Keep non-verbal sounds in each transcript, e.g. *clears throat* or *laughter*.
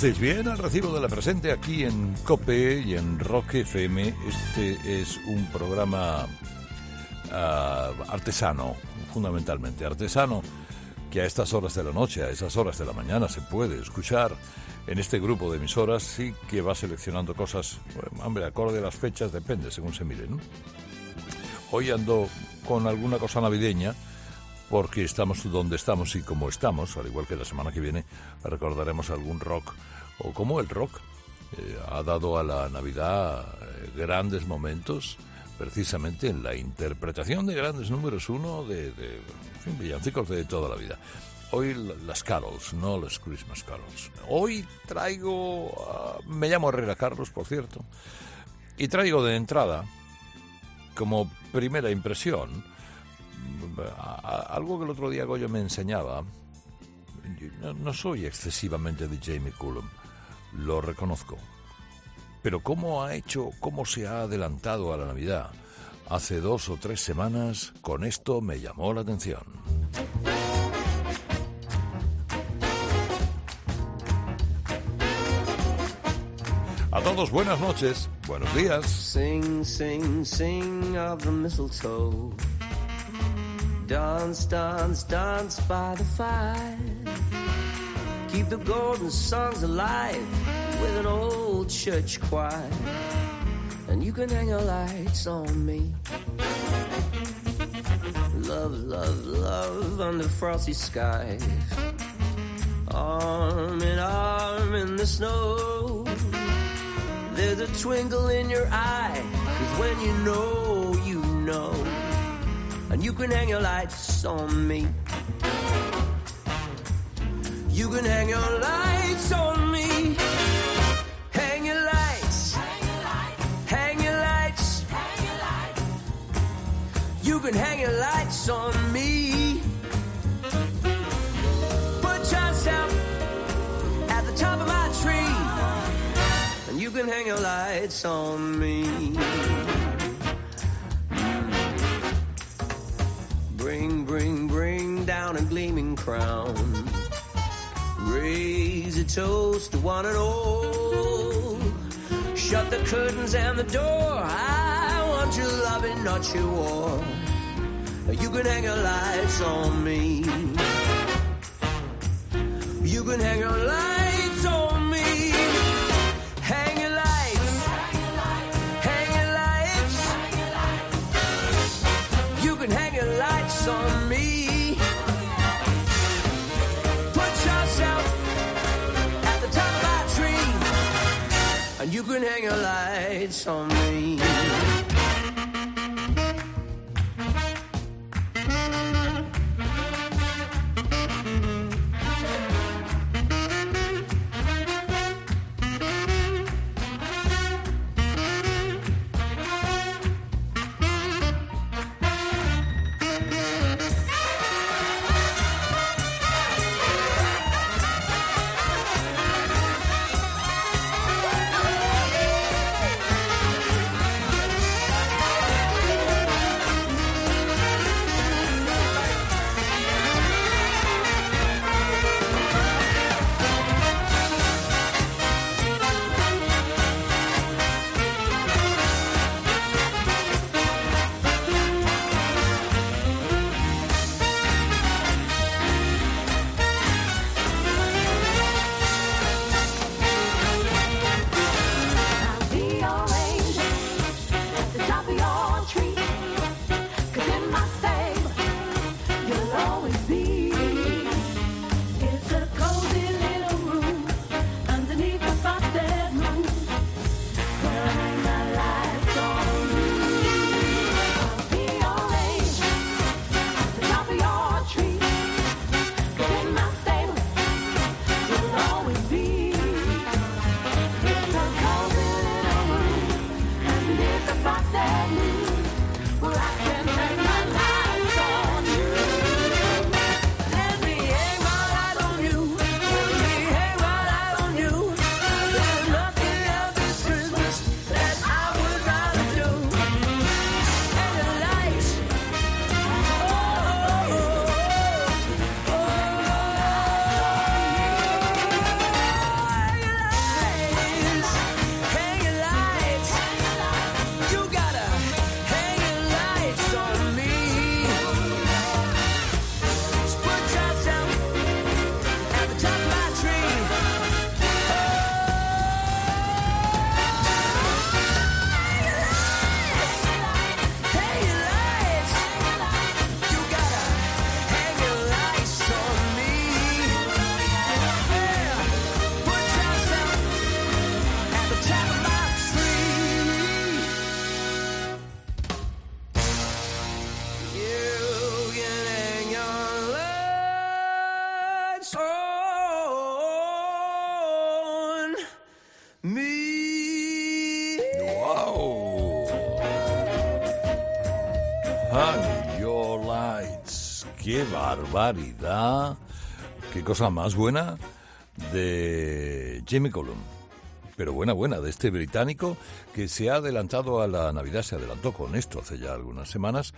Estéis bien al recibo de la presente aquí en COPE y en Rock FM. Este es un programa ah, artesano, fundamentalmente artesano, que a estas horas de la noche, a esas horas de la mañana se puede escuchar en este grupo de emisoras y que va seleccionando cosas, bueno, hombre, acorde a las fechas, depende, según se mire, ¿no? Hoy ando con alguna cosa navideña, porque estamos donde estamos y como estamos, al igual que la semana que viene recordaremos algún rock, o como el rock eh, ha dado a la Navidad eh, grandes momentos, precisamente en la interpretación de grandes números uno de, de en fin, villancicos de toda la vida. Hoy las carols, no los Christmas carols. Hoy traigo, me llamo Herrera Carlos, por cierto, y traigo de entrada, como primera impresión, algo que el otro día Goyo me enseñaba. No, soy excesivamente de Jamie Cullum, lo reconozco. Pero cómo ha hecho, cómo se ha adelantado a la Navidad. Hace dos o tres semanas, con esto me llamó la atención. A todos buenas noches, buenos días. Sing, sing, sing of the mistletoe. Dance, dance, dance by the fire. Keep the golden songs alive with an old church choir. And you can hang your lights on me. Love, love, love under frosty skies. Arm in arm in the snow. There's a twinkle in your eye. Cause when you know, you know and you can hang your lights on me. You can hang your lights on me. Hang your lights. Hang your lights. You can hang your lights on me. Put yourself at the top of my tree. And you can hang your lights on me. Bring, bring down a gleaming crown. Raise a toast to one and all. Shut the curtains and the door. I want your loving, not your war. You can hang your lights on me. You can hang your lights on me. Hang your lights. Hang your lights. You can hang your lights on me. And you can hang your lights on me. ¡Qué cosa más buena de Jamie Cullum! Pero buena, buena, de este británico que se ha adelantado a la Navidad, se adelantó con esto hace ya algunas semanas,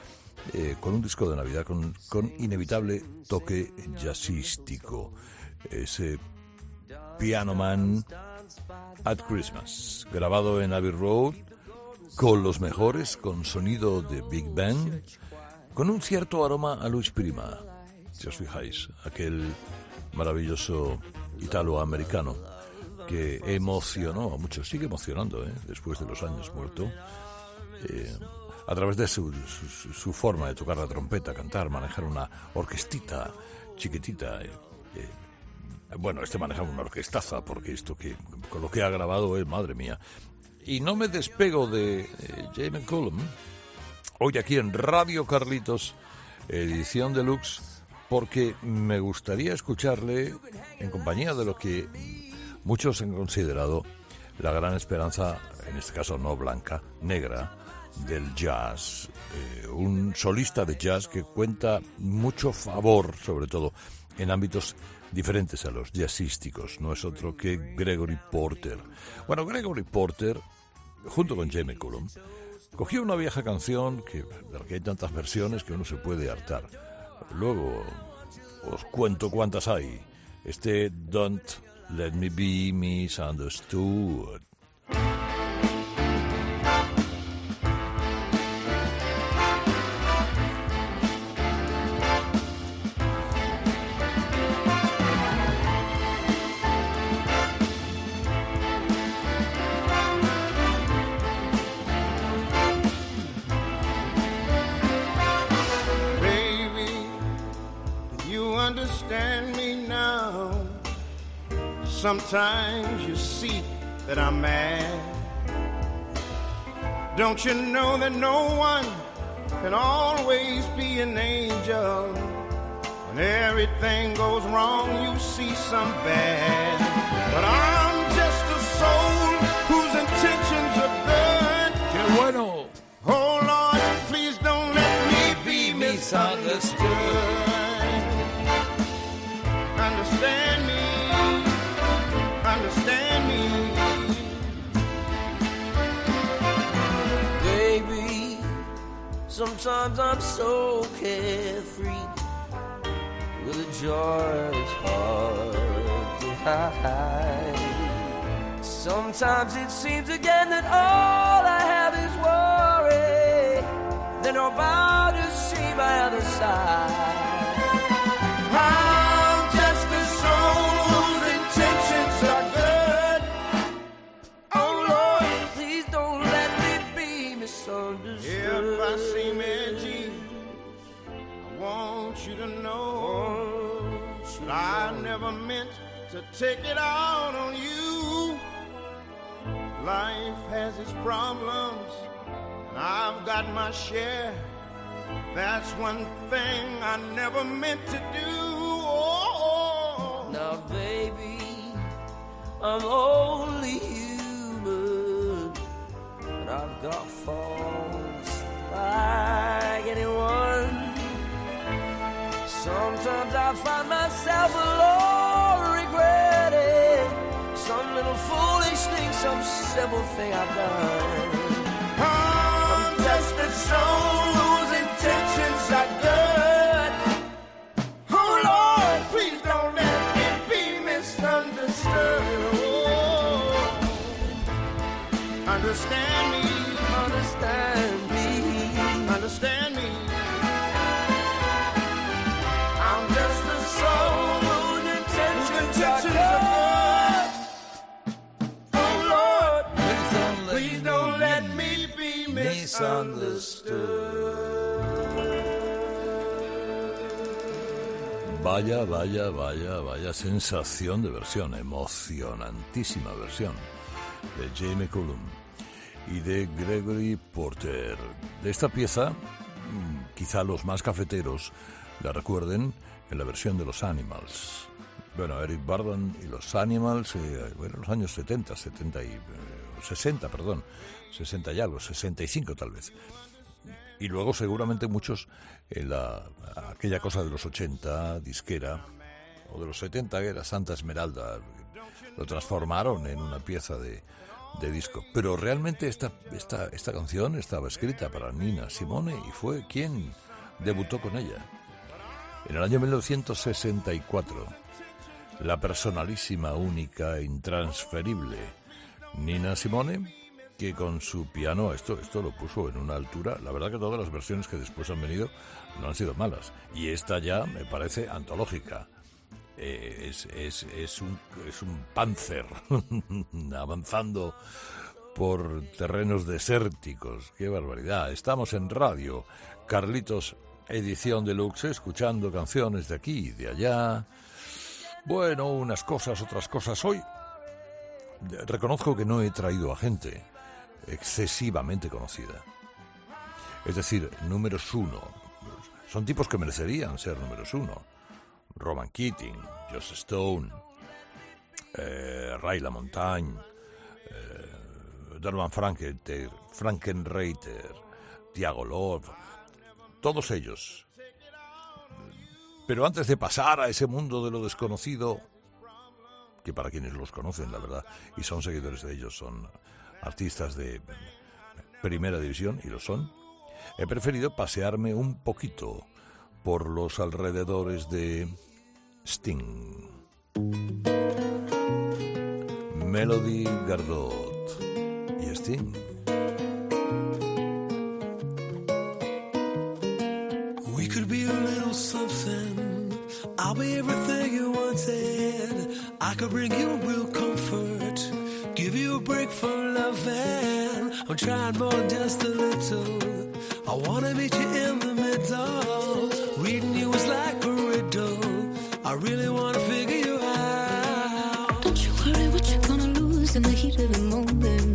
eh, con un disco de Navidad con, con inevitable toque jazzístico. Ese Piano Man at Christmas, grabado en Abbey Road, con los mejores, con sonido de Big Band, con un cierto aroma a Luis Prima, si os fijáis, aquel maravilloso italoamericano que emocionó a muchos, sigue emocionando ¿eh? después de los años muerto, eh, a través de su, su, forma de tocar la trompeta, cantar, manejar una orquestita chiquitita. Eh, bueno, este maneja una orquestaza, porque esto que con lo que ha grabado es, madre mía. Y no me despego de Jamie Cullum, hoy aquí en Radio Carlitos, edición deluxe, porque me gustaría escucharle en compañía de lo que muchos han considerado la gran esperanza, en este caso no blanca, negra, del jazz. Eh, un solista de jazz que cuenta mucho favor, sobre todo en ámbitos diferentes a los jazzísticos. No es otro que Gregory Porter. Bueno, Gregory Porter, junto con Jamie Cullum, cogió una vieja canción que, de la que hay tantas versiones que uno se puede hartar. Luego os cuento cuántas hay. Este Don't Let Me Be Misunderstood. Sometimes you see that I'm mad. Don't you know that no one can always be an angel? When everything goes wrong, you see some bad. But I'm just a soul whose intentions are good. ¡Qué bueno! Sometimes I'm so carefree with a joy that's hard to hide. Sometimes it seems again that all I have is worry. Then I'm about to see my other side. I'm to know I never meant to take it out on you. Life has its problems, and I've got my share. That's one thing I never meant to do. Oh, Now, baby, I'm only human, and I've got faults like anyone. Sometimes I find myself alone regretting some little foolish thing, some simple thing I've done. I'm just a soul Vaya, vaya, vaya, vaya sensación de versión, emocionantísima versión de Jamie Cullum y de Gregory Porter. De esta pieza, mm, quizá los más cafeteros la recuerden en la versión de los Animals. Bueno, Eric Burdon y los Animals, eh, bueno, en los años 70, 70 y, eh, 60, perdón, 60 y algo, 65 tal vez. Y luego seguramente muchos en la, aquella cosa de los 80, disquera, o de los 70, que era Santa Esmeralda, lo transformaron en una pieza de, de disco. Pero realmente esta, esta, esta canción estaba escrita para Nina Simone y fue quien debutó con ella. En el año 1964, la personalísima, única, intransferible Nina Simone, que con su piano, esto, esto lo puso en una altura, la verdad que todas las versiones que después han venido no han sido malas, y esta ya me parece antológica. Eh, es, es, es, un, es un panzer *laughs* avanzando por terrenos desérticos. ¡Qué barbaridad! Estamos en radio. Carlitos, edición deluxe, escuchando canciones de aquí y de allá. Bueno, unas cosas, otras cosas. Hoy reconozco que no he traído a gente excesivamente conocida. Es decir, números uno. Son tipos que merecerían ser números uno. Roman Keating, Joss Stone, eh, Ray LaMontagne, eh, Derman Frankenreiter, Tiago Love, todos ellos. Pero antes de pasar a ese mundo de lo desconocido, que para quienes los conocen, la verdad, y son seguidores de ellos, son artistas de primera división, y lo son, he preferido pasearme un poquito por los alrededores de Sting. Melody Gardot y Sting. We could be a little something. I'll be everything you wanted. I could bring you real comfort. Give you a break from loving. I'm trying more just a little. I wanna meet you in the middle. Reading you is like a riddle. I really wanna figure you out. Don't you worry what you're gonna lose in the heat of the moment.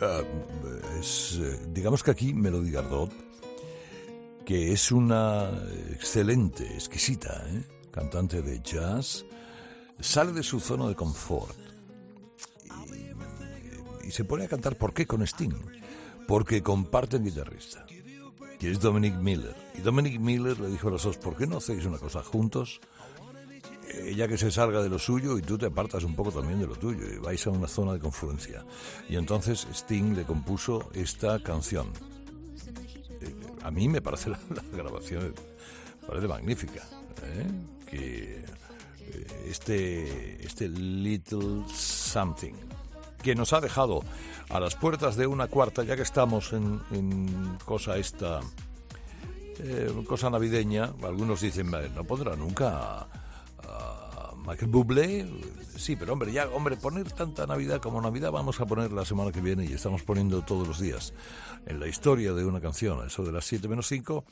Ah, es, eh, digamos que aquí Melody Gardot, que es una excelente, exquisita ¿eh? cantante de jazz, sale de su zona de confort y, y se pone a cantar. ¿Por qué con Sting? Porque comparten guitarrista, que es Dominic Miller. Y Dominic Miller le dijo a los dos, ¿por qué no hacéis una cosa juntos? Ella que se salga de lo suyo y tú te apartas un poco también de lo tuyo y vais a una zona de confluencia. Y entonces Sting le compuso esta canción. Eh, A mí me parece la, grabación parece magnífica. ¿eh? Que eh, este, este Little Something que nos ha dejado a las puertas de una cuarta, ya que estamos en, cosa esta, eh, cosa navideña. Algunos dicen, "Eh, no pondrá nunca a, Michael Bublé. Sí, pero hombre, ya, hombre, poner tanta Navidad como Navidad vamos a poner la semana que viene y estamos poniendo todos los días en la historia de una canción, eso de las 7 menos 5.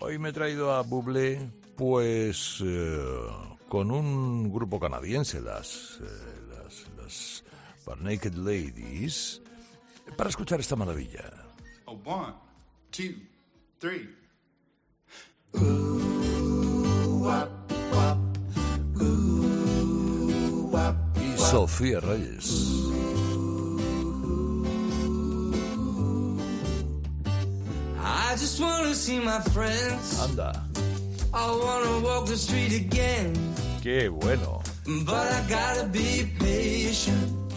Hoy me he traído a Bublé, pues, eh, con un grupo canadiense, las, eh, las, las Naked Ladies, para escuchar esta maravilla. A one, two, three. Y Sofía Reyes. I just wanna see my friends. Anda, I wanna walk the street again. qué bueno. But I gotta be patient.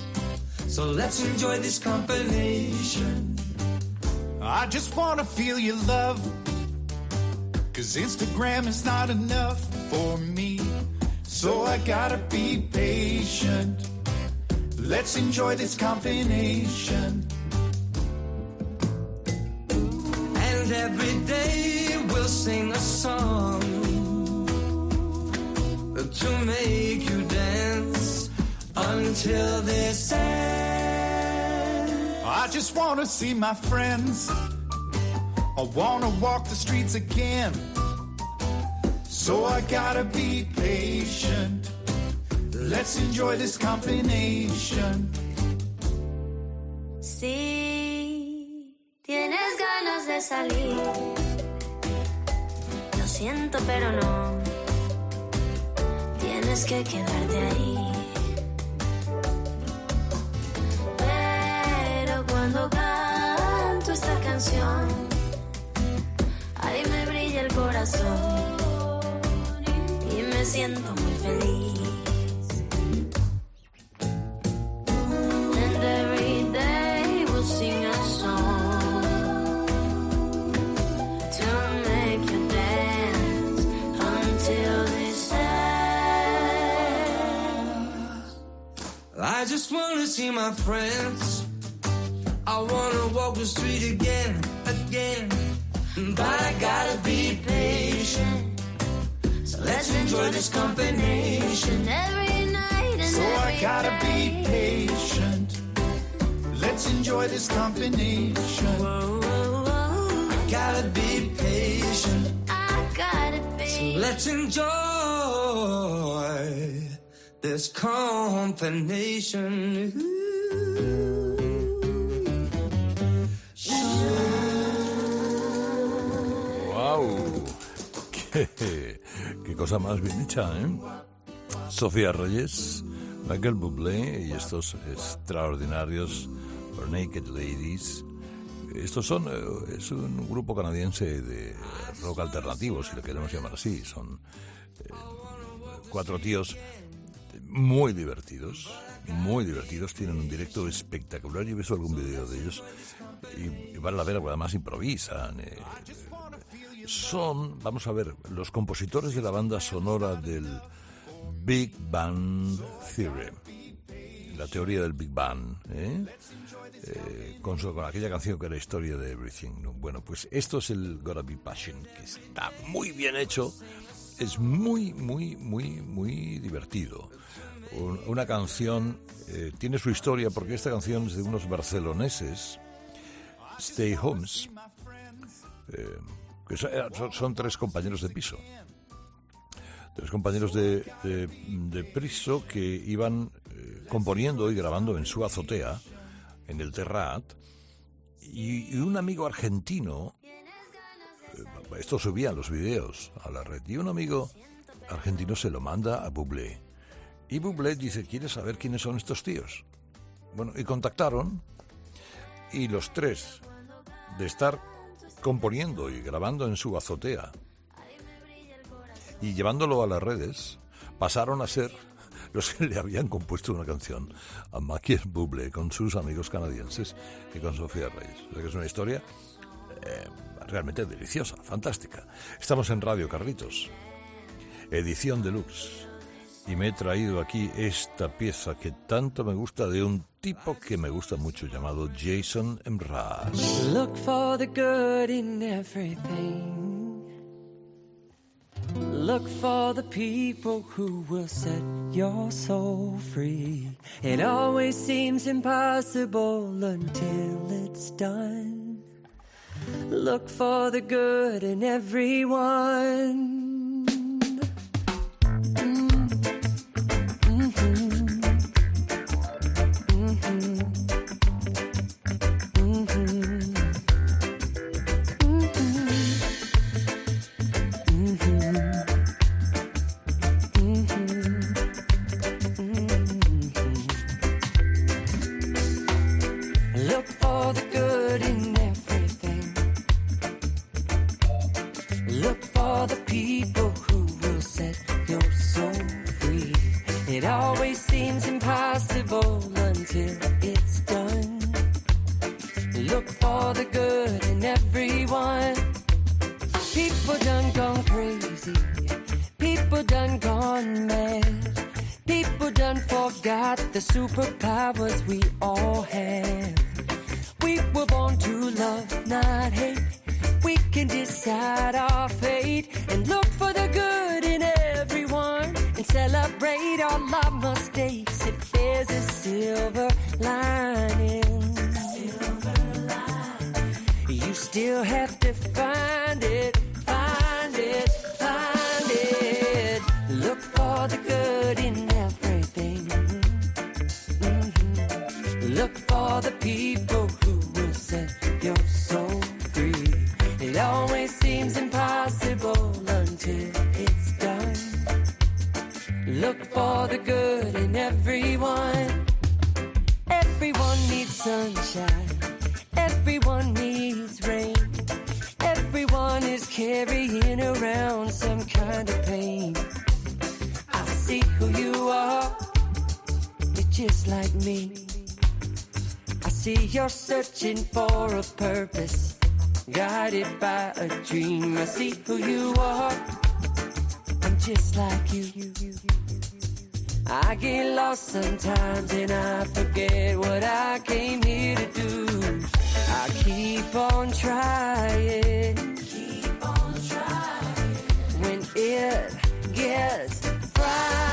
So let's enjoy this combination. I just wanna feel your love. Cause Instagram is not enough for me. So I gotta be patient. Let's enjoy this combination. And every day we'll sing a song to make you dance until this ends. I just wanna see my friends. I wanna walk the streets again. So I gotta be patient. Let's enjoy this combination. Si tienes ganas de salir, lo siento pero no, tienes que quedarte ahí. Pero cuando canto esta canción, ahí me brilla el corazón siento muy feliz. And every day we'll sing a song to make you dance until. I just wanna see my friends. I wanna walk the street again, again. But I gotta be let's this combination. Every night and So I gotta be patient. Let's enjoy this combination. Whoa, whoa, whoa. Gotta be patient. I gotta be. So Let's enjoy this combination. ¡Wow! *laughs* ¿Qué, qué cosa más bien hecha, ¿eh? Sofía Reyes, Michael Bublé y estos extraordinarios Naked Ladies. Estos son, eh, es un grupo canadiense de rock alternativo, si lo queremos llamar así. Son eh, cuatro tíos muy divertidos, muy divertidos. Tienen un directo espectacular. Yo he visto algún video de ellos y, y vale la porque además improvisan. eh, son, vamos a ver, los compositores de la banda sonora del Big Bang Theory, la teoría del Big Bang, ¿eh? Eh, con, con aquella canción que era Historia de Everything. ¿no? Bueno, pues esto es el Gotta Be Passion, que está muy bien hecho, es muy, muy, muy, muy divertido. Un- Una canción eh, tiene su historia porque esta canción es de unos barceloneses, Stay Homes, eh, son- tres compañeros de piso. Tres compañeros de, de, de piso que iban eh, componiendo y grabando en su azotea, en el Terrat, y, y un amigo argentino, eh, esto subían los videos a la red, y un amigo argentino se lo manda a Bublé. Y Bublé dice, ¿quieres saber quiénes son estos tíos? Bueno, y contactaron, y los tres, de estar componiendo y grabando en su azotea y llevándolo a las redes, pasaron a ser los que le habían compuesto una canción a Michael Bublé con sus amigos canadienses y con Sofía Reyes. Que es una historia eh, realmente deliciosa, fantástica. Estamos en Radio Carlitos, edición deluxe. Y me he traído aquí esta pieza que tanto me gusta de un tipo que me gusta mucho llamado Jason Mraz. Look for the good in everything. Look for the people who will set your soul free. It always seems impossible until it's done. Look for the good in everyone. The superpowers we all have. We were born to love, not hate. We can decide our fate and look for the good in everyone and celebrate all our mistakes if there's a silver lining. You still have to find sunshine. Everyone needs rain. Everyone is carrying around some kind of pain. I see who you are. You're just like me. I see you're searching for a purpose, guided by a dream. I see who you are. I'm just like you. I get lost sometimes and I forget what I came here to do. I keep on trying. Keep on trying. When it gets frightening,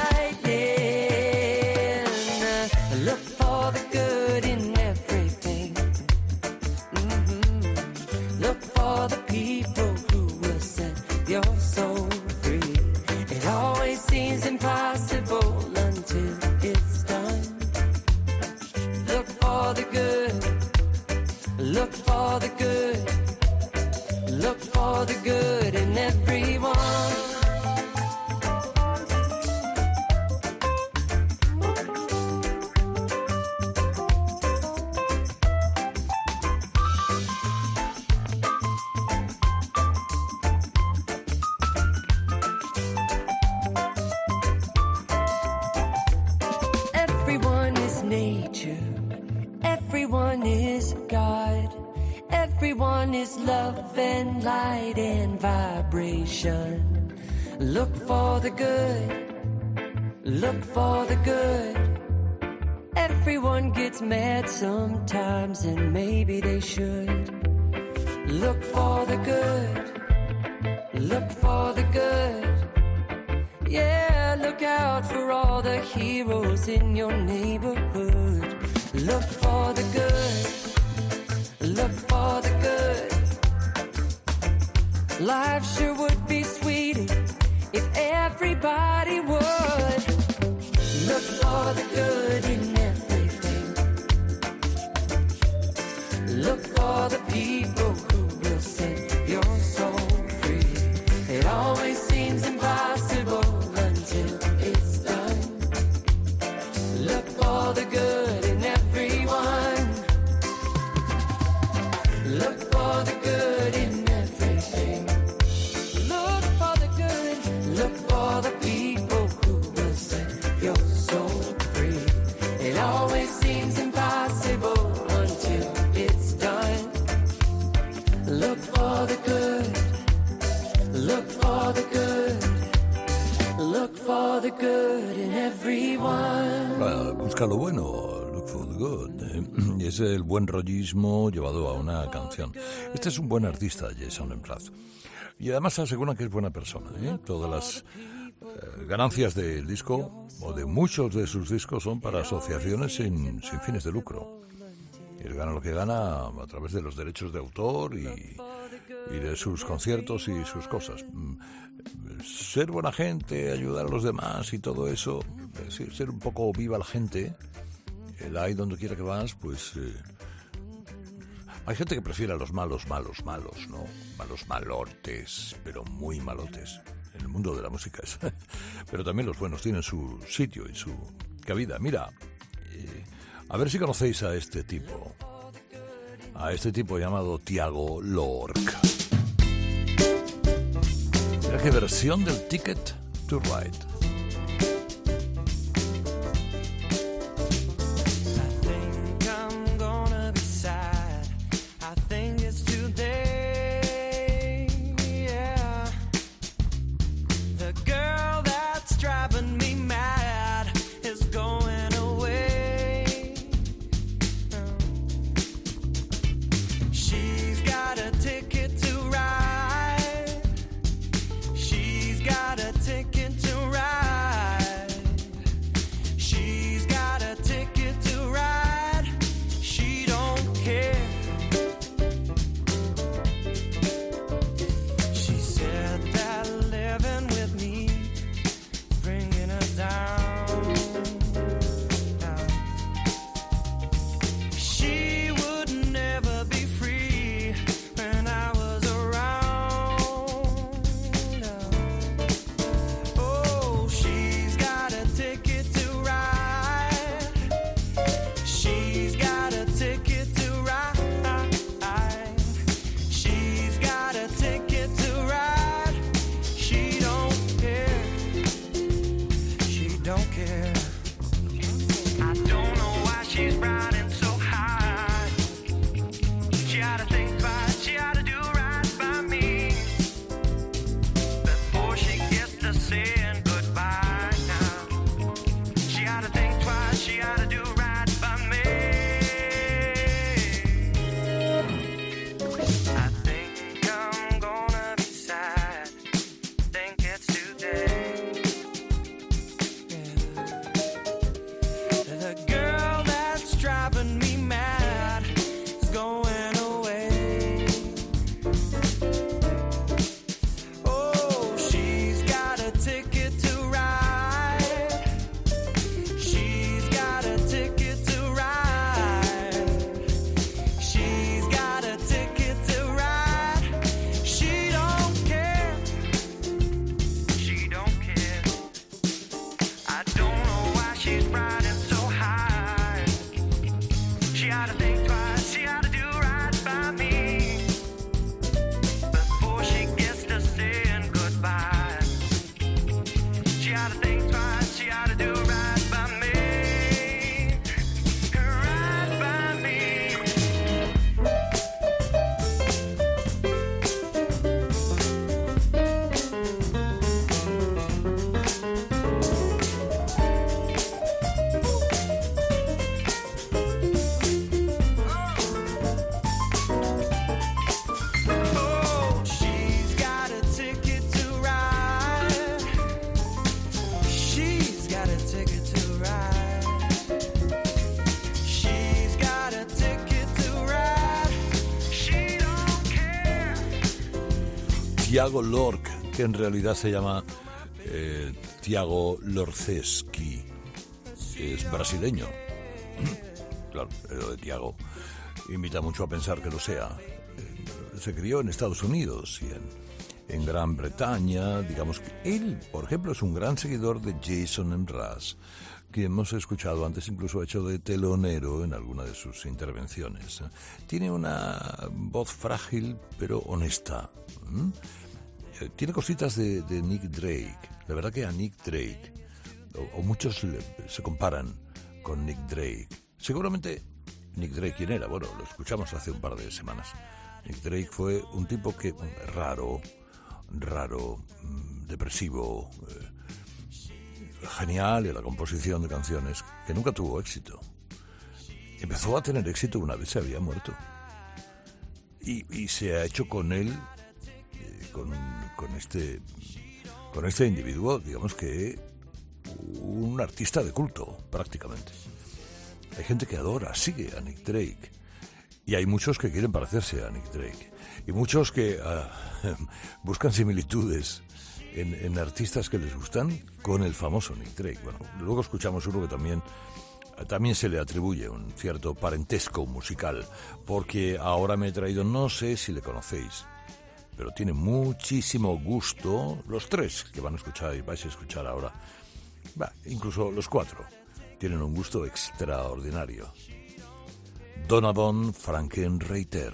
el buen rollismo llevado a una canción. Este es un buen artista, Jason Mraz. Y además aseguran que es buena persona. ¿eh? Todas las eh, ganancias del disco, o de muchos de sus discos, son para asociaciones sin, fines de lucro. Él gana lo que gana a través de los derechos de autor y, y de sus conciertos y sus cosas. Mm, Ser buena gente, ayudar a los demás y todo eso, ser un poco viva la gente, el ahí donde quiera que vas, pues... eh, hay gente que prefiere a los malos, malos, malos, ¿no? Malos malortes, pero muy malotes. En el mundo de la música es. *laughs* Pero también los buenos tienen su sitio y su cabida. Mira, eh, a ver si conocéis a este tipo. A este tipo llamado Tiago Lorca. Mira qué versión del Ticket to Ride. Tiago Lorc, que en realidad se llama eh, Tiago Lorceski. Es brasileño. *clears throat* Claro, lo de Tiago invita mucho a pensar que lo sea. Eh, Se crió en Estados Unidos y en, Gran Bretaña. Digamos que él, por ejemplo, es un gran seguidor de Jason Mraz, que hemos escuchado antes, incluso ha hecho de telonero en alguna de sus intervenciones. Tiene una voz frágil pero honesta. Eh, Tiene cositas de, Nick Drake. La verdad que a Nick Drake, o, muchos se comparan con Nick Drake. Seguramente Nick Drake, ¿quién era? Bueno, lo escuchamos hace un par de semanas. Nick Drake fue un tipo que mm, raro, raro, mm, depresivo, eh, genial en la composición de canciones, que nunca tuvo éxito. empezó a tener éxito una vez se había muerto. Y, y se ha hecho con él, con, este, con este individuo, digamos que un artista de culto, prácticamente. Hay gente que adora, sigue a Nick Drake. Y hay muchos que quieren parecerse a Nick Drake. Y muchos que ah, *laughs* buscan similitudes en, en artistas que les gustan con el famoso Nick Drake. Bueno, luego escuchamos uno que también también se le atribuye un cierto parentesco musical, porque ahora me he traído, no sé si le conocéis, pero tiene muchísimo gusto los tres que van a escuchar y vais a escuchar ahora. Incluso los cuatro tienen un gusto extraordinario. Donovan Frankenreiter.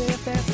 If that's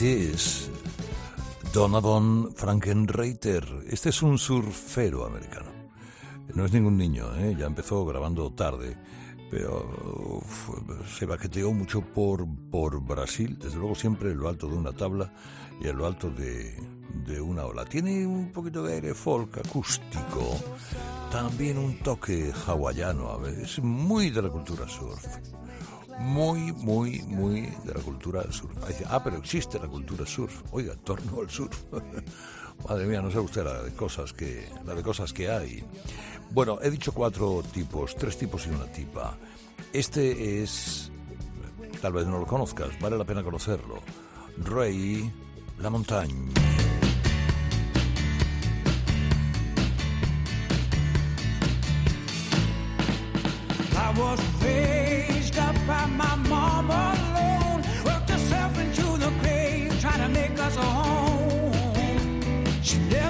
It Is. Donovan Frankenreiter. Este es un surfero americano. No es ningún niño, ¿eh? ya empezó grabando tarde, pero se baqueteó mucho por, por Brasil, desde luego siempre en lo alto de una tabla y en lo alto de, de una ola. Tiene un poquito de aire folk acústico, también un toque hawaiano, a veces, muy de la cultura surf muy, muy, muy de la cultura surf. Dice, ah, pero existe la cultura surf. Oiga, torno al surf. *laughs* Madre mía, no sé usted la de cosas que, la de cosas que hay. Bueno, he dicho cuatro tipos, tres tipos y una tipa. Este es, tal vez no lo conozcas, vale la pena conocerlo. Rey La Montaña. By my mom alone. Worked herself into the grave, trying to make us a home. She never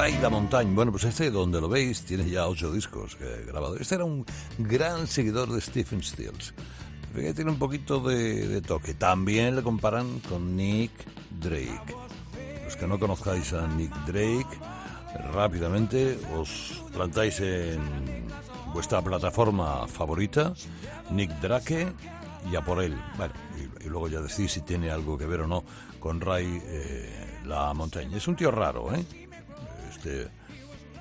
Ray La Montaña. Bueno, pues este, donde lo veis, tiene ya ocho discos eh, grabados. Este era un gran seguidor de Stephen Stills. Fíjate, tiene un poquito de, toque. También le comparan con Nick Drake. Los que no conozcáis a Nick Drake, rápidamente os plantáis en vuestra plataforma favorita, Nick Drake, y a por él. Bueno, y, y luego ya decís si tiene algo que ver o no con Ray eh, La Montaña. Es un tío raro, ¿eh? Este,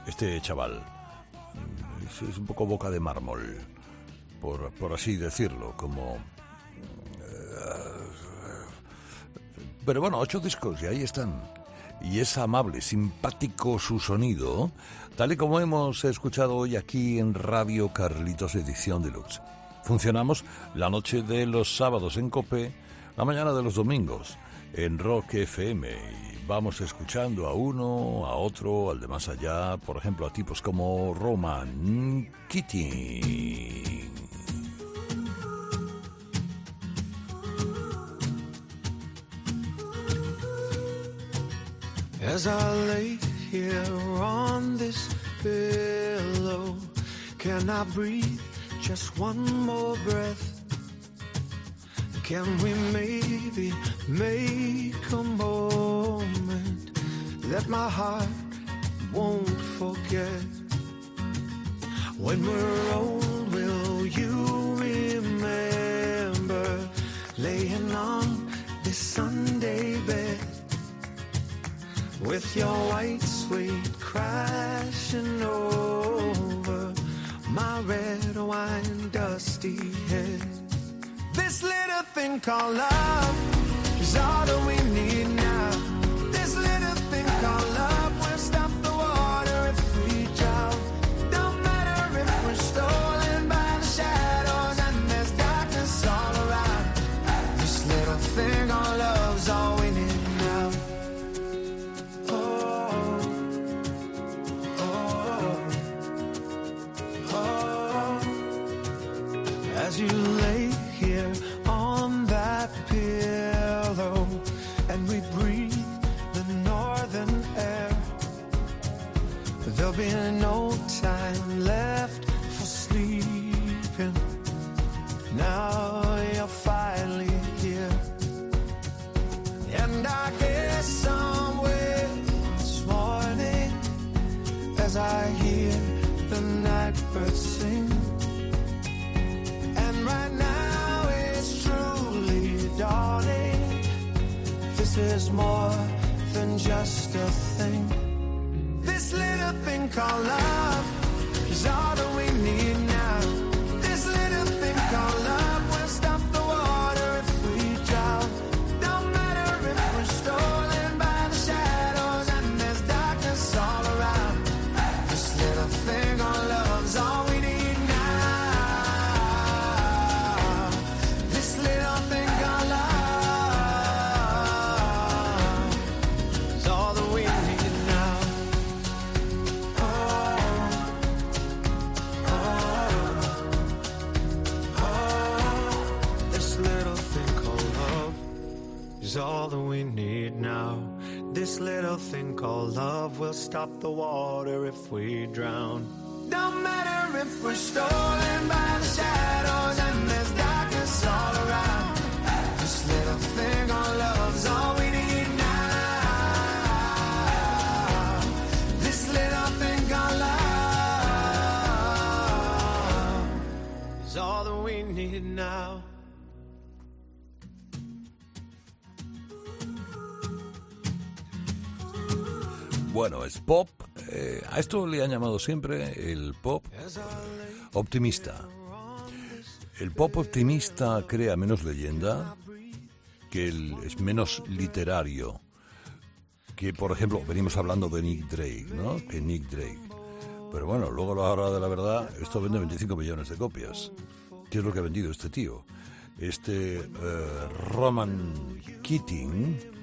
este chaval. Es, es un poco boca de mármol, por, por así decirlo, como... Pero bueno, ocho discos y ahí están. Y es amable, simpático su sonido, tal y como hemos escuchado hoy aquí en Radio Carlitos Edición Deluxe. Funcionamos la noche de los sábados en Cope, la mañana de los domingos en Rock FM. Vamos escuchando a uno, a otro, al de más allá, por ejemplo, a tipos como Roman Keating. As I lay here on this pillow, can I breathe just one more breath? Can we maybe make a moment that my heart won't forget? When we're old, will you remember laying on this Sunday bed with your white sweet crashing over my red wine dusty head? This little thing called love. Is all that we be no time left for sleeping. Now you're finally here. And I guess somewhere this morning, as I hear the night birds sing, and right now it's truly dawning. This is more than just a little thing called love the water if we drown. Don't matter if we're stolen esto le han llamado siempre el pop optimista. El pop optimista crea menos leyenda, que el, es menos literario. Que, por ejemplo, venimos hablando de Nick Drake, ¿no? Que Nick Drake. Pero bueno, luego a la de la verdad, esto vende 25 millones de copias. ¿Qué es lo que ha vendido este tío? Este eh, Roman Keating,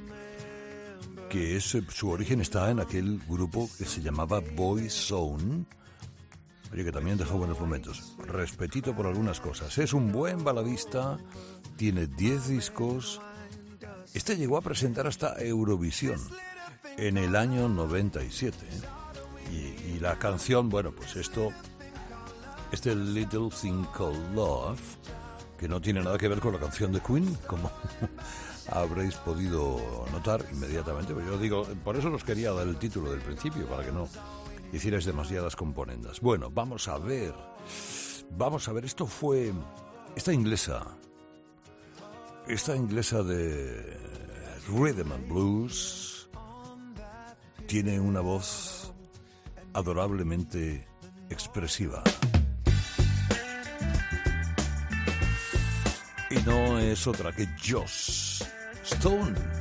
que es, eh, su origen está en aquel grupo que se llamaba Boyzone, oye, que también dejó buenos momentos. Respetito por algunas cosas. Es un buen baladista, tiene 10 discos. Este llegó a presentar hasta Eurovisión en el año 97. Y, y la canción, bueno, pues esto, este Little Thing Called Love, que no tiene nada que ver con la canción de Queen, como habréis podido notar inmediatamente. Pero yo digo, por eso os quería dar el título del principio, para que no hicierais demasiadas componendas. Bueno, vamos a ver. Vamos a ver, esto fue esta inglesa. Esta inglesa de Rhythm and Blues tiene una voz adorablemente expresiva. Y no es otra que Joss Stone.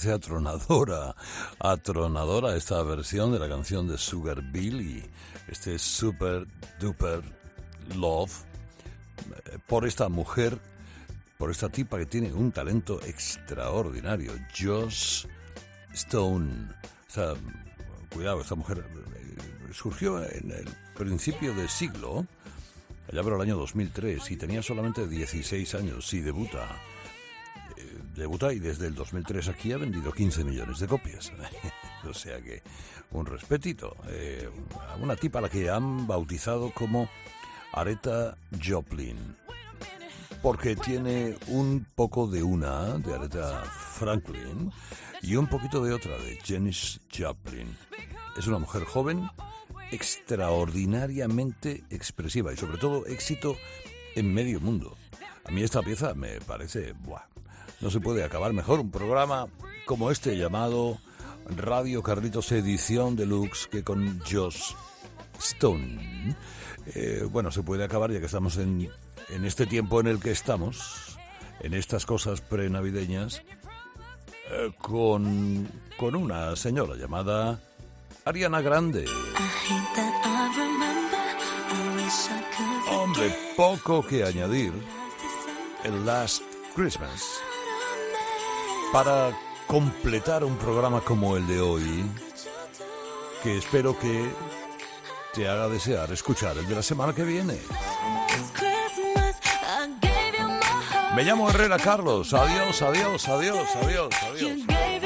Parece atronadora, atronadora esta versión de la canción de Sugar Billy, este Super Duper Love, eh, por esta mujer, por esta tipa que tiene un talento extraordinario, Joss Stone. O sea, cuidado, esta mujer eh, surgió en el principio del siglo, allá por el año 2003, y tenía solamente 16 años y debuta debuta y desde el 2003 aquí ha vendido 15 millones de copias. *laughs* o sea que un respetito. Eh, una tipa a la que han bautizado como Aretha Joplin. Porque tiene un poco de una, de Aretha Franklin, y un poquito de otra, de Janis Joplin. Es una mujer joven, extraordinariamente expresiva y sobre todo éxito en medio mundo. A mí esta pieza me parece, buah, no se puede acabar mejor un programa como este llamado Radio Carlitos Edición Deluxe que con Joss Stone. Eh, bueno, se puede acabar ya que estamos en, en este tiempo en el que estamos, en estas cosas prenavideñas, eh, con, con una señora llamada Ariana Grande. Hombre, poco que añadir. El Last Christmas. Para completar un programa como el de hoy, que espero que te haga desear escuchar el de la semana que viene. Me llamo Herrera Carlos. Adiós, adiós, adiós, adiós, adiós.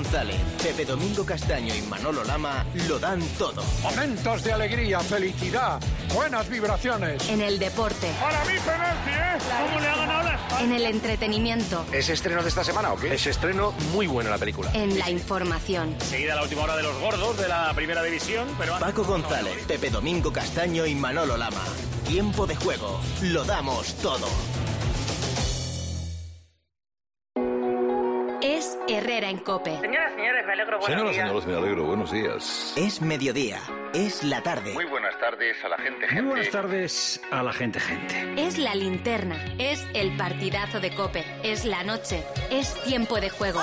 González, Pepe Domingo Castaño y Manolo Lama lo dan todo. Momentos de alegría, felicidad, buenas vibraciones. En el deporte, Para mí penalti, ¿eh? ¿Cómo le ha ganado la en el entretenimiento, ¿Es estreno de esta semana o qué? Es estreno muy buena la película. en la información. Seguida la última hora de los gordos de la primera división, pero Paco González, Pepe Domingo Castaño y Manolo Lama. Tiempo de juego. Lo damos todo. Es Herrera en Cope. Buenos Señoras, días. señores, me alegro. Buenos días. Es mediodía. Es la tarde. Muy buenas tardes a la gente, gente. Muy buenas tardes a la gente, gente. Es la linterna. Es el partidazo de Cope. Es la noche. Es tiempo de juego.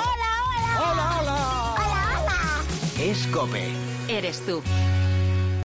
Es Cope. Eres tú.